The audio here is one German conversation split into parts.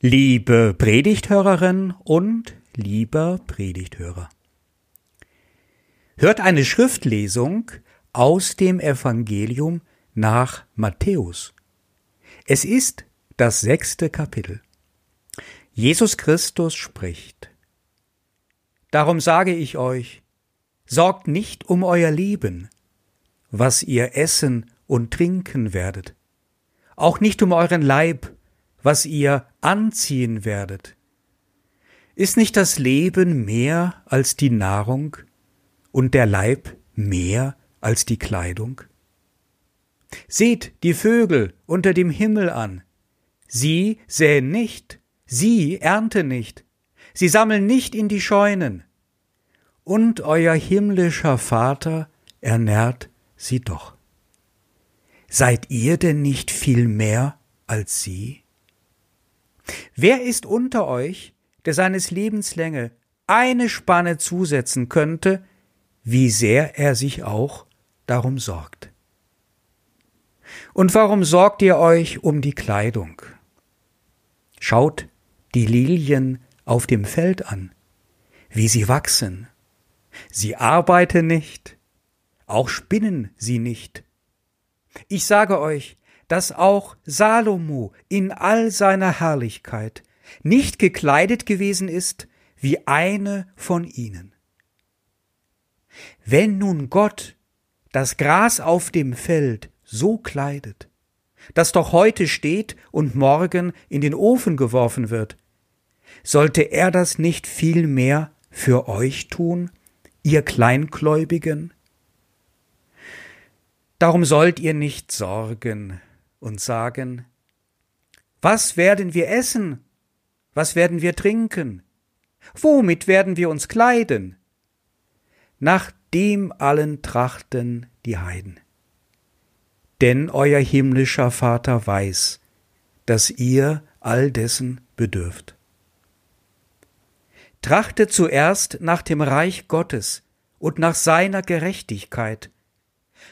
Liebe Predigthörerin und lieber Predigthörer. Hört eine Schriftlesung aus dem Evangelium nach Matthäus. Es ist das sechste Kapitel. Jesus Christus spricht. Darum sage ich euch, sorgt nicht um euer Leben, was ihr essen und trinken werdet, auch nicht um euren Leib, was ihr anziehen werdet. Ist nicht das Leben mehr als die Nahrung und der Leib mehr als die Kleidung? Seht die Vögel unter dem Himmel an. Sie säen nicht, sie ernten nicht, sie sammeln nicht in die Scheunen. Und euer himmlischer Vater ernährt sie doch. Seid ihr denn nicht viel mehr als sie? Wer ist unter euch, der seines Lebens Länge eine Spanne zusetzen könnte, wie sehr er sich auch darum sorgt? Und warum sorgt ihr euch um die Kleidung? Schaut die Lilien auf dem Feld an, wie sie wachsen. Sie arbeiten nicht, auch spinnen sie nicht. Ich sage euch, dass auch Salomo in all seiner Herrlichkeit nicht gekleidet gewesen ist wie eine von ihnen. Wenn nun Gott das Gras auf dem Feld so kleidet, das doch heute steht und morgen in den Ofen geworfen wird, sollte er das nicht viel mehr für euch tun, ihr Kleingläubigen? Darum sollt ihr nicht sorgen, und sagen, was werden wir essen? Was werden wir trinken? Womit werden wir uns kleiden? Nach dem allen trachten die Heiden. Denn euer himmlischer Vater weiß, dass ihr all dessen bedürft. Trachtet zuerst nach dem Reich Gottes und nach seiner Gerechtigkeit,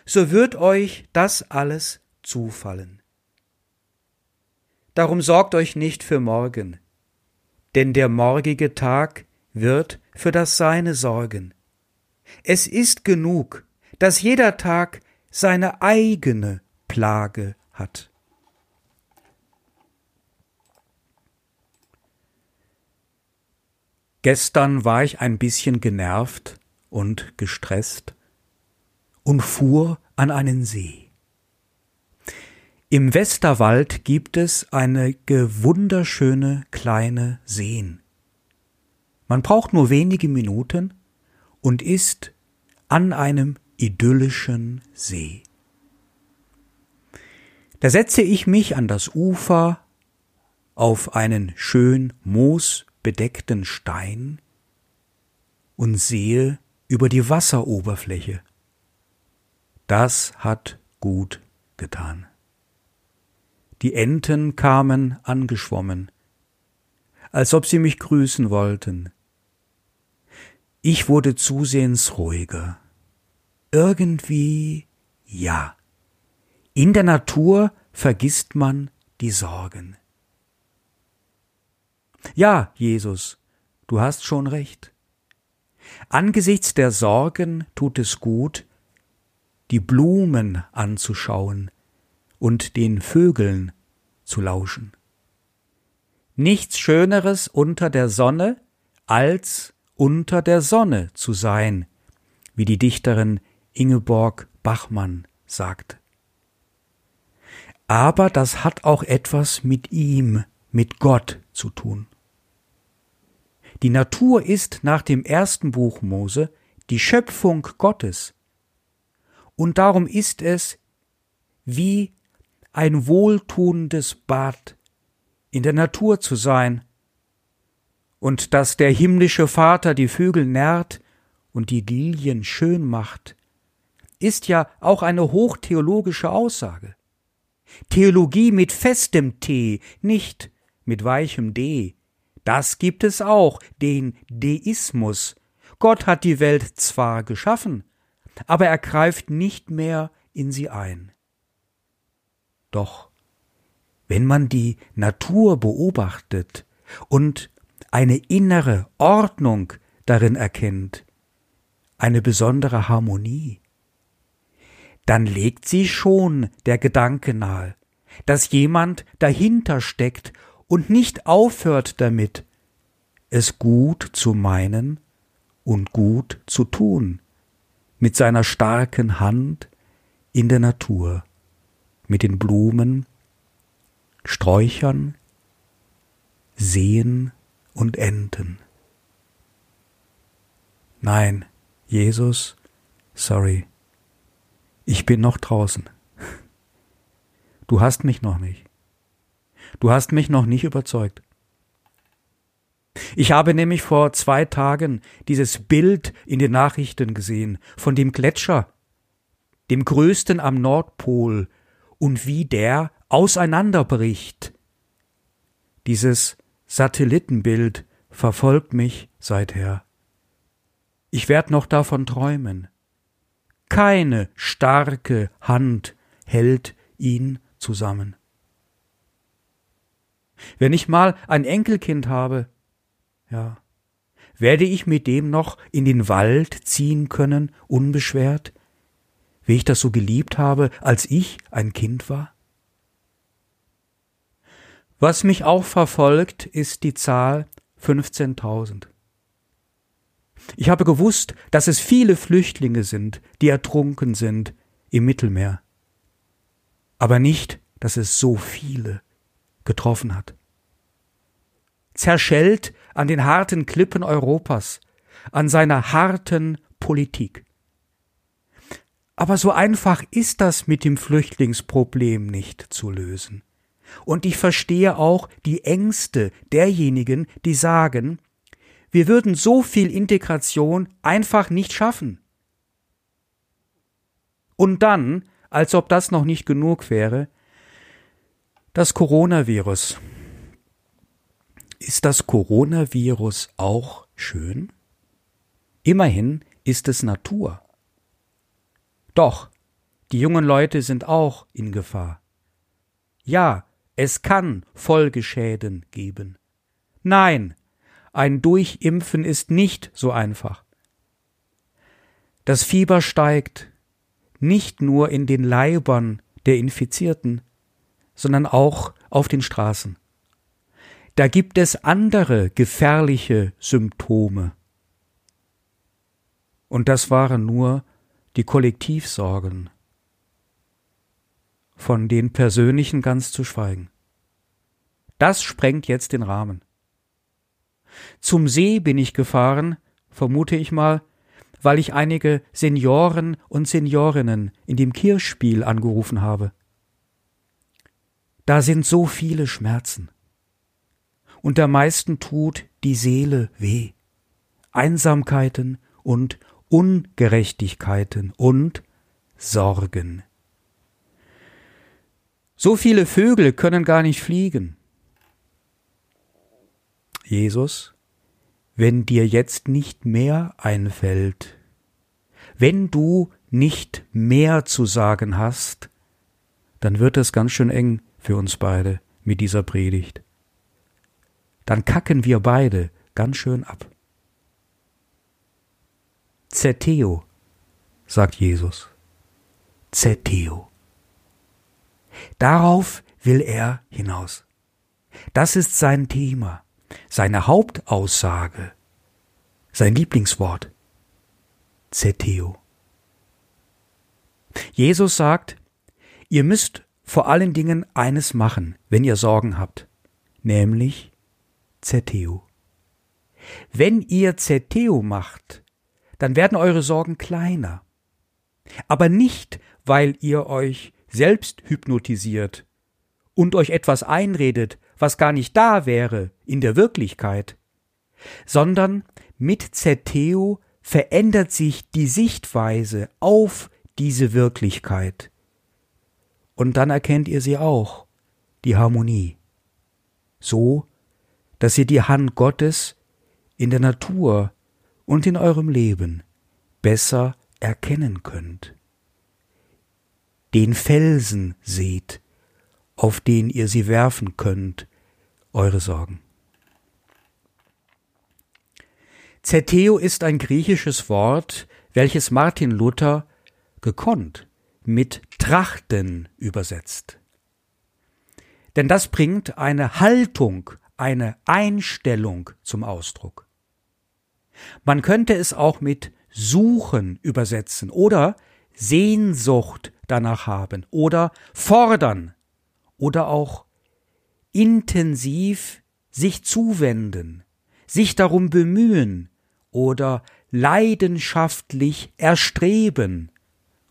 so wird euch das alles zufallen. Darum sorgt euch nicht für morgen, denn der morgige Tag wird für das Seine sorgen. Es ist genug, dass jeder Tag seine eigene Plage hat. Gestern war ich ein bisschen genervt und gestresst und fuhr an einen See. Im Westerwald gibt es einige wunderschöne kleine Seen. Man braucht nur wenige Minuten und ist an einem idyllischen See. Da setze ich mich an das Ufer auf einen schön moosbedeckten Stein und sehe über die Wasseroberfläche. Das hat gut getan. Die Enten kamen angeschwommen, als ob sie mich grüßen wollten. Ich wurde zusehends ruhiger. Irgendwie ja. In der Natur vergisst man die Sorgen. Ja, Jesus, du hast schon recht. Angesichts der Sorgen tut es gut, die Blumen anzuschauen, und den Vögeln zu lauschen. Nichts Schöneres unter der Sonne, als unter der Sonne zu sein, wie die Dichterin Ingeborg Bachmann sagt. Aber das hat auch etwas mit ihm, mit Gott zu tun. Die Natur ist nach dem ersten Buch Mose die Schöpfung Gottes. Und darum ist es wie ein wohltuendes Bad in der Natur zu sein, und dass der himmlische Vater die Vögel nährt und die Lilien schön macht, ist ja auch eine hochtheologische Aussage. Theologie mit festem T, nicht mit weichem D. Das gibt es auch, den Deismus. Gott hat die Welt zwar geschaffen, aber er greift nicht mehr in sie ein. Doch wenn man die Natur beobachtet und eine innere Ordnung darin erkennt, eine besondere Harmonie, dann legt sie schon der Gedanke nahe, dass jemand dahinter steckt und nicht aufhört damit, es gut zu meinen und gut zu tun, mit seiner starken Hand in der Natur, mit den Blumen, Sträuchern, Seen und Enten. Nein, Jesus, sorry, ich bin noch draußen. Du hast mich noch nicht. Du hast mich noch nicht überzeugt. Ich habe nämlich vor zwei Tagen dieses Bild in den Nachrichten gesehen von dem Gletscher, dem größten am Nordpol, und wie der auseinanderbricht. Dieses Satellitenbild verfolgt mich seither. Ich werd noch davon träumen. Keine starke Hand hält ihn zusammen. Wenn ich mal ein Enkelkind habe, ja, werde ich mit dem noch in den Wald ziehen können, unbeschwert, wie ich das so geliebt habe, als ich ein Kind war? Was mich auch verfolgt, ist die Zahl 15.000. Ich habe gewusst, dass es viele Flüchtlinge sind, die ertrunken sind im Mittelmeer, aber nicht, dass es so viele getroffen hat. Zerschellt an den harten Klippen Europas, an seiner harten Politik. Aber so einfach ist das mit dem Flüchtlingsproblem nicht zu lösen. Und ich verstehe auch die Ängste derjenigen, die sagen, wir würden so viel Integration einfach nicht schaffen. Und dann, als ob das noch nicht genug wäre, das Coronavirus. Ist das Coronavirus auch schön? Immerhin ist es Natur. Doch, die jungen Leute sind auch in Gefahr. Ja, es kann Folgeschäden geben. Nein, ein Durchimpfen ist nicht so einfach. Das Fieber steigt, nicht nur in den Leibern der Infizierten, sondern auch auf den Straßen. Da gibt es andere gefährliche Symptome. Und das waren nur die Kollektivsorgen, von den persönlichen ganz zu schweigen. Das sprengt jetzt den Rahmen. Zum See bin ich gefahren, vermute ich mal, weil ich einige Senioren und Seniorinnen in dem Kirchspiel angerufen habe. Da sind so viele Schmerzen. Und der meisten tut die Seele weh. Einsamkeiten und Ungerechtigkeiten und Sorgen. So viele Vögel können gar nicht fliegen. Jesus, wenn dir jetzt nicht mehr einfällt, wenn du nicht mehr zu sagen hast, dann wird es ganz schön eng für uns beide mit dieser Predigt. Dann kacken wir beide ganz schön ab. Zeteo, sagt Jesus. Zeteo. Darauf will er hinaus. Das ist sein Thema, seine Hauptaussage, sein Lieblingswort. Zeteo. Jesus sagt, ihr müsst vor allen Dingen eines machen, wenn ihr Sorgen habt, nämlich Zeteo. Wenn ihr Zeteo macht, dann werden eure Sorgen kleiner. Aber nicht, weil ihr euch selbst hypnotisiert und euch etwas einredet, was gar nicht da wäre in der Wirklichkeit, sondern mit Zeteo verändert sich die Sichtweise auf diese Wirklichkeit. Und dann erkennt ihr sie auch, die Harmonie. So, dass ihr die Hand Gottes in der Natur und in eurem Leben besser erkennen könnt. Den Felsen seht, auf den ihr sie werfen könnt, eure Sorgen. Zeteo ist ein griechisches Wort, welches Martin Luther gekonnt mit Trachten übersetzt. Denn das bringt eine Haltung, eine Einstellung zum Ausdruck. Man könnte es auch mit Suchen übersetzen oder Sehnsucht danach haben oder fordern oder auch intensiv sich zuwenden, sich darum bemühen oder leidenschaftlich erstreben.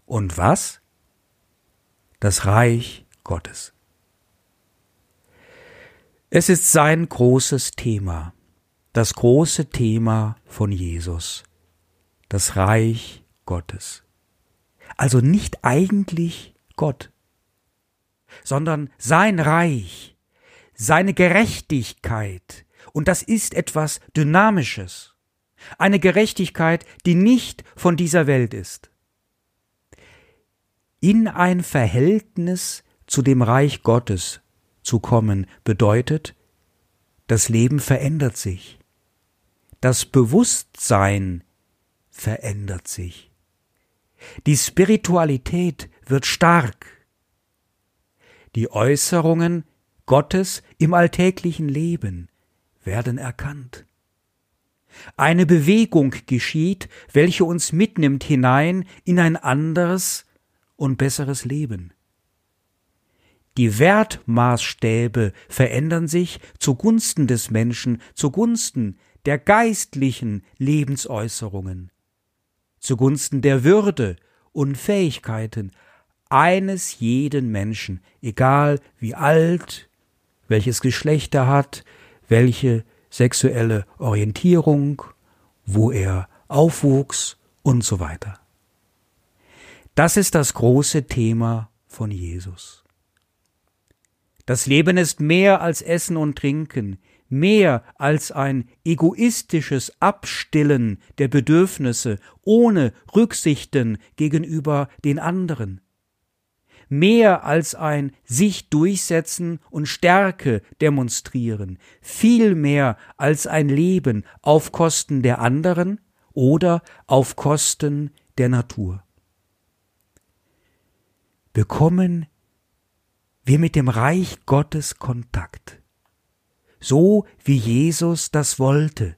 Und was? Das Reich Gottes. Es ist sein großes Thema, das große Thema von Jesus, das Reich Gottes. Also nicht eigentlich Gott, sondern sein Reich, seine Gerechtigkeit, und das ist etwas Dynamisches, eine Gerechtigkeit, die nicht von dieser Welt ist. In ein Verhältnis zu dem Reich Gottes zu kommen bedeutet, das Leben verändert sich, das Bewusstsein verändert sich, die Spiritualität wird stark, die Äußerungen Gottes im alltäglichen Leben werden erkannt. Eine Bewegung geschieht, welche uns mitnimmt hinein in ein anderes und besseres Leben. Die Wertmaßstäbe verändern sich zugunsten des Menschen, zugunsten der geistlichen Lebensäußerungen, zugunsten der Würde und Fähigkeiten eines jeden Menschen, egal wie alt, welches Geschlecht er hat, welche sexuelle Orientierung, wo er aufwuchs und so weiter. Das ist das große Thema von Jesus. Das Leben ist mehr als Essen und Trinken, mehr als ein egoistisches Abstillen der Bedürfnisse ohne Rücksichten gegenüber den anderen, mehr als ein sich durchsetzen und Stärke demonstrieren, viel mehr als ein Leben auf Kosten der anderen oder auf Kosten der Natur. Bekommen wir mit dem Reich Gottes Kontakt, so wie Jesus das wollte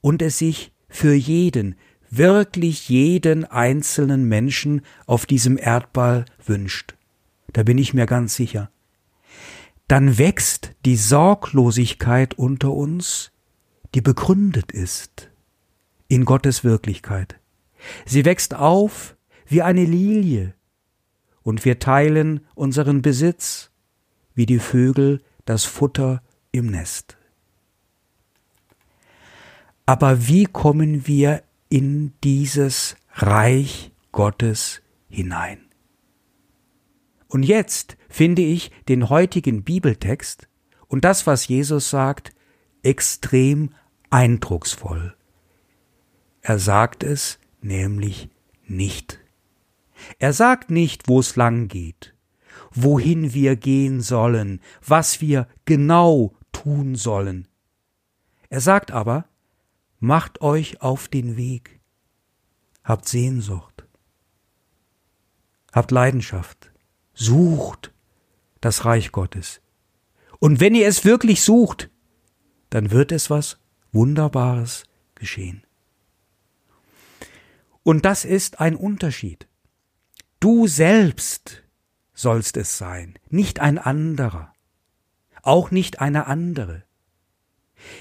und es sich für jeden, wirklich jeden einzelnen Menschen auf diesem Erdball wünscht. Da bin ich mir ganz sicher. Dann wächst die Sorglosigkeit unter uns, die begründet ist in Gottes Wirklichkeit. Sie wächst auf wie eine Lilie, und wir teilen unseren Besitz, wie die Vögel das Futter im Nest. Aber wie kommen wir in dieses Reich Gottes hinein? Und jetzt finde ich den heutigen Bibeltext und das, was Jesus sagt, extrem eindrucksvoll. Er sagt es nämlich nicht. Er sagt nicht, wo es lang geht, wohin wir gehen sollen, was wir genau tun sollen. Er sagt aber, macht euch auf den Weg, habt Sehnsucht, habt Leidenschaft, sucht das Reich Gottes. Und wenn ihr es wirklich sucht, dann wird es was Wunderbares geschehen. Und das ist ein Unterschied. Du selbst sollst es sein, nicht ein anderer, auch nicht eine andere.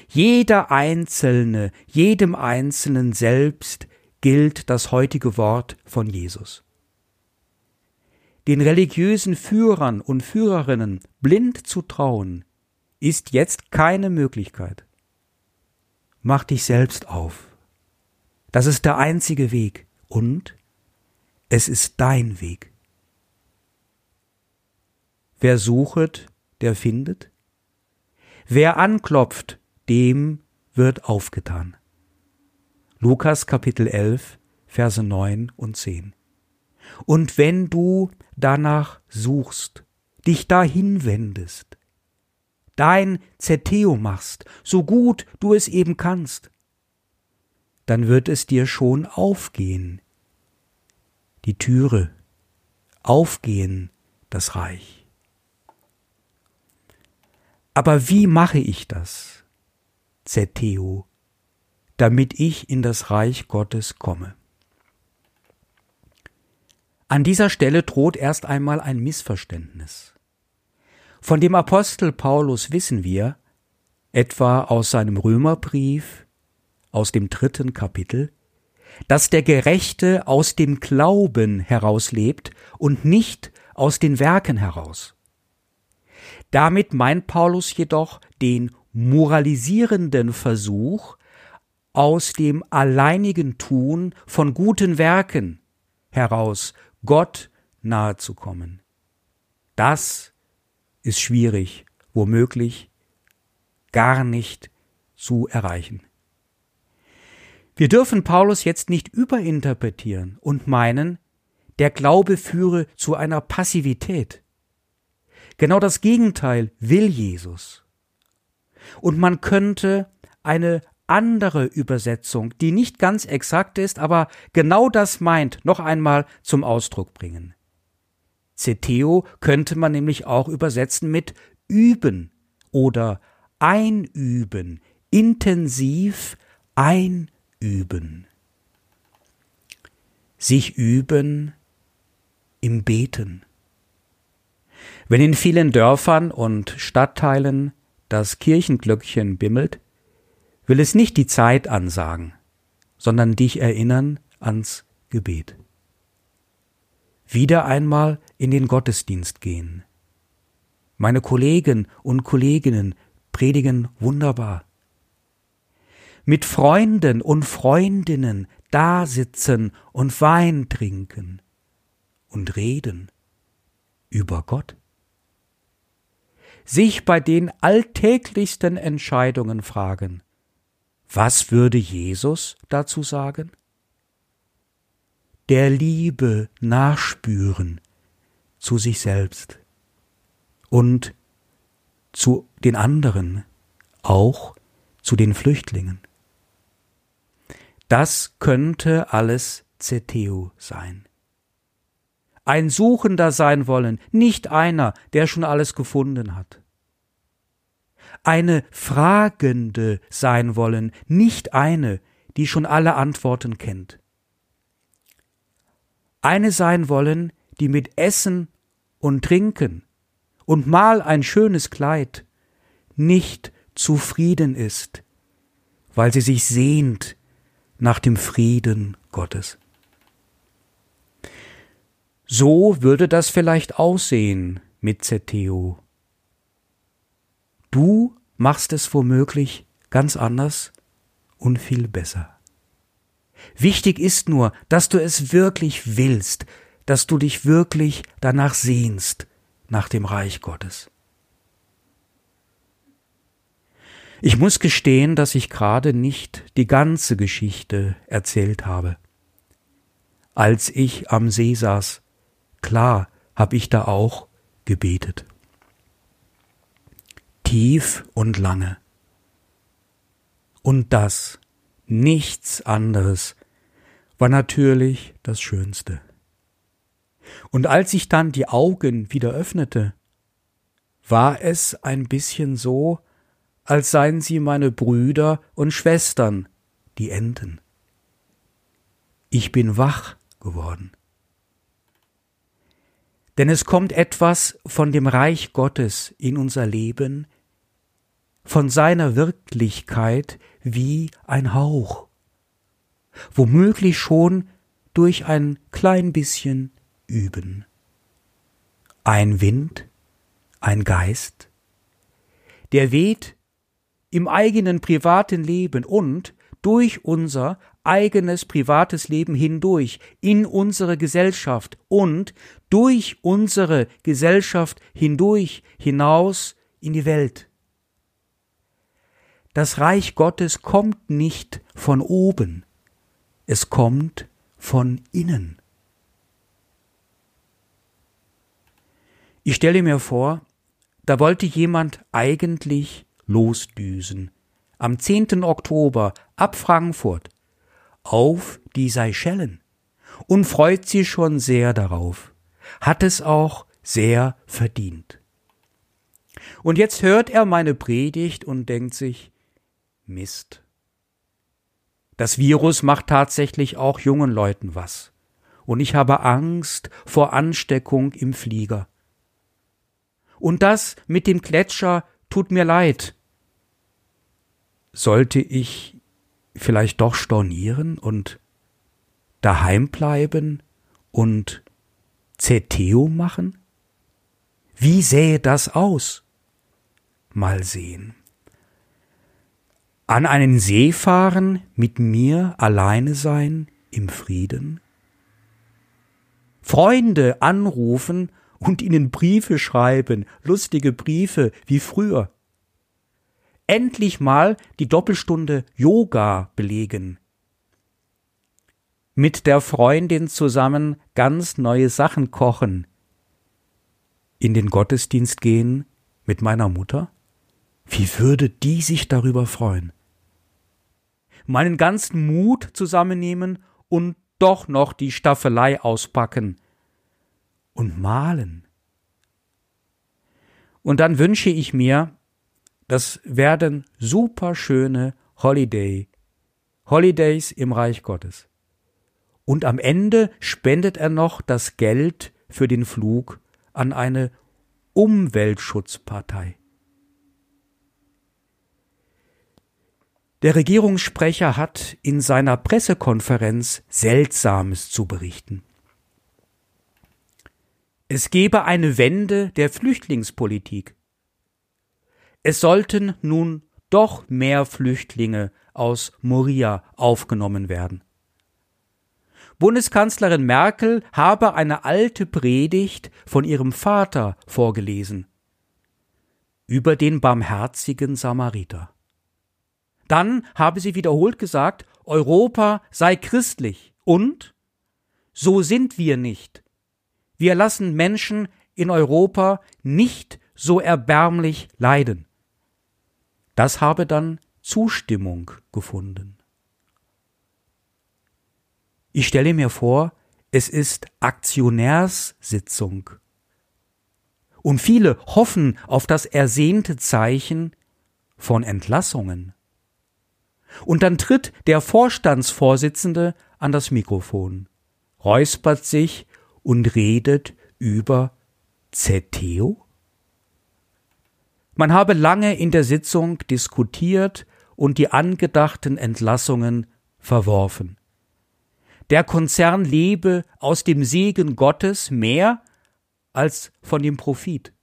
Jeder Einzelne, jedem Einzelnen selbst gilt das heutige Wort von Jesus. Den religiösen Führern und Führerinnen blind zu trauen, ist jetzt keine Möglichkeit. Mach dich selbst auf. Das ist der einzige Weg. Und es ist dein Weg. Wer suchet, der findet. Wer anklopft, dem wird aufgetan. Lukas Kapitel 11, Verse 9 und 10. Und wenn du danach suchst, dich dahin wendest, dein Zeteo machst, so gut du es eben kannst, dann wird es dir schon aufgehen, die Türe, aufgehen, das Reich. Aber wie mache ich das, Zeteo, damit ich in das Reich Gottes komme? An dieser Stelle droht erst einmal ein Missverständnis. Von dem Apostel Paulus wissen wir, etwa aus seinem Römerbrief, aus dem dritten Kapitel, dass der Gerechte aus dem Glauben herauslebt und nicht aus den Werken heraus. Damit meint Paulus jedoch den moralisierenden Versuch, aus dem alleinigen Tun von guten Werken heraus Gott nahe zu kommen. Das ist schwierig, womöglich gar nicht zu erreichen. Wir dürfen Paulus jetzt nicht überinterpretieren und meinen, der Glaube führe zu einer Passivität. Genau das Gegenteil will Jesus. Und man könnte eine andere Übersetzung, die nicht ganz exakt ist, aber genau das meint, noch einmal zum Ausdruck bringen. Zeteo könnte man nämlich auch übersetzen mit üben oder einüben, intensiv einüben. Sich üben im Beten. Wenn in vielen Dörfern und Stadtteilen das Kirchenglöckchen bimmelt, will es nicht die Zeit ansagen, sondern dich erinnern ans Gebet. Wieder einmal in den Gottesdienst gehen. Meine Kollegen und Kolleginnen predigen wunderbar. Mit Freunden und Freundinnen da sitzen und Wein trinken und reden über Gott. Sich bei den alltäglichsten Entscheidungen fragen, was würde Jesus dazu sagen? Der Liebe nachspüren zu sich selbst und zu den anderen, auch zu den Flüchtlingen. Das könnte alles Zeteo sein. Ein Suchender sein wollen, nicht einer, der schon alles gefunden hat eine Fragende sein wollen, nicht eine, die schon alle Antworten kennt. Eine sein wollen, die mit Essen und Trinken und mal ein schönes Kleid nicht zufrieden ist, weil sie sich sehnt nach dem Frieden Gottes. So würde das vielleicht aussehen mit Zeteo Du machst es womöglich ganz anders und viel besser. Wichtig ist nur, dass du es wirklich willst, dass du dich wirklich danach sehnst, nach dem Reich Gottes. Ich muss gestehen, dass ich gerade nicht die ganze Geschichte erzählt habe. Als ich am See saß, klar hab ich da auch gebetet tief und lange. Und das, nichts anderes, war natürlich das Schönste. Und als ich dann die Augen wieder öffnete, war es ein bisschen so, als seien sie meine Brüder und Schwestern, die Enten. Ich bin wach geworden. Denn es kommt etwas von dem Reich Gottes in unser Leben von seiner Wirklichkeit wie ein Hauch, womöglich schon durch ein klein bisschen Üben. Ein Wind, ein Geist, der weht im eigenen privaten Leben und durch unser eigenes privates Leben hindurch in unsere Gesellschaft und durch unsere Gesellschaft hindurch hinaus in die Welt. Das Reich Gottes kommt nicht von oben, es kommt von innen. Ich stelle mir vor, da wollte jemand eigentlich losdüsen. Am 10. Oktober ab Frankfurt auf die Seychellen und freut sich schon sehr darauf, hat es auch sehr verdient. Und jetzt hört er meine Predigt und denkt sich, Mist. Das Virus macht tatsächlich auch jungen Leuten was. Und ich habe Angst vor Ansteckung im Flieger. Und das mit dem Gletscher tut mir leid. Sollte ich vielleicht doch stornieren und daheim bleiben und Zeteo machen? Wie sähe das aus? Mal sehen. An einen See fahren, mit mir alleine sein, im Frieden? Freunde anrufen und ihnen Briefe schreiben, lustige Briefe wie früher. Endlich mal die Doppelstunde Yoga belegen. Mit der Freundin zusammen ganz neue Sachen kochen. In den Gottesdienst gehen mit meiner Mutter? Wie würde die sich darüber freuen? Meinen ganzen Mut zusammennehmen und doch noch die Staffelei auspacken und malen. Und dann wünsche ich mir, das werden super schöne Holiday, Holidays im Reich Gottes. Und am Ende spendet er noch das Geld für den Flug an eine Umweltschutzpartei. Der Regierungssprecher hat in seiner Pressekonferenz Seltsames zu berichten. Es gebe eine Wende der Flüchtlingspolitik. Es sollten nun doch mehr Flüchtlinge aus Moria aufgenommen werden. Bundeskanzlerin Merkel habe eine alte Predigt von ihrem Vater vorgelesen über den barmherzigen Samariter. Dann habe sie wiederholt gesagt, Europa sei christlich und so sind wir nicht. Wir lassen Menschen in Europa nicht so erbärmlich leiden. Das habe dann Zustimmung gefunden. Ich stelle mir vor, es ist Aktionärssitzung. Und viele hoffen auf das ersehnte Zeichen von Entlassungen. Und dann tritt der Vorstandsvorsitzende an das Mikrofon, räuspert sich und redet über Zeteo? Man habe lange in der Sitzung diskutiert und die angedachten Entlassungen verworfen. Der Konzern lebe aus dem Segen Gottes mehr als von dem Profit.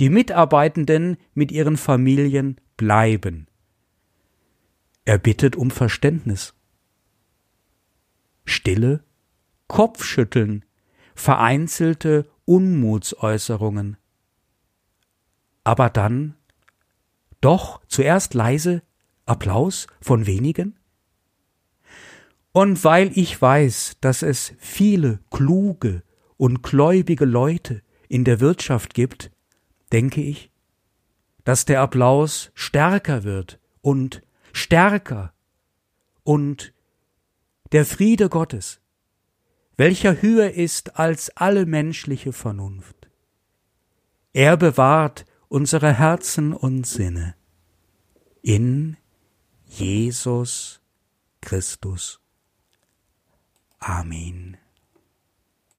Die Mitarbeitenden mit ihren Familien bleiben. Er bittet um Verständnis. Stille Kopfschütteln, vereinzelte Unmutsäußerungen. Aber dann doch zuerst leise Applaus von wenigen? Und weil ich weiß, dass es viele kluge und gläubige Leute in der Wirtschaft gibt, denke ich, dass der Applaus stärker wird und stärker und der Friede Gottes, welcher höher ist als alle menschliche Vernunft. Er bewahrt unsere Herzen und Sinne in Jesus Christus. Amen.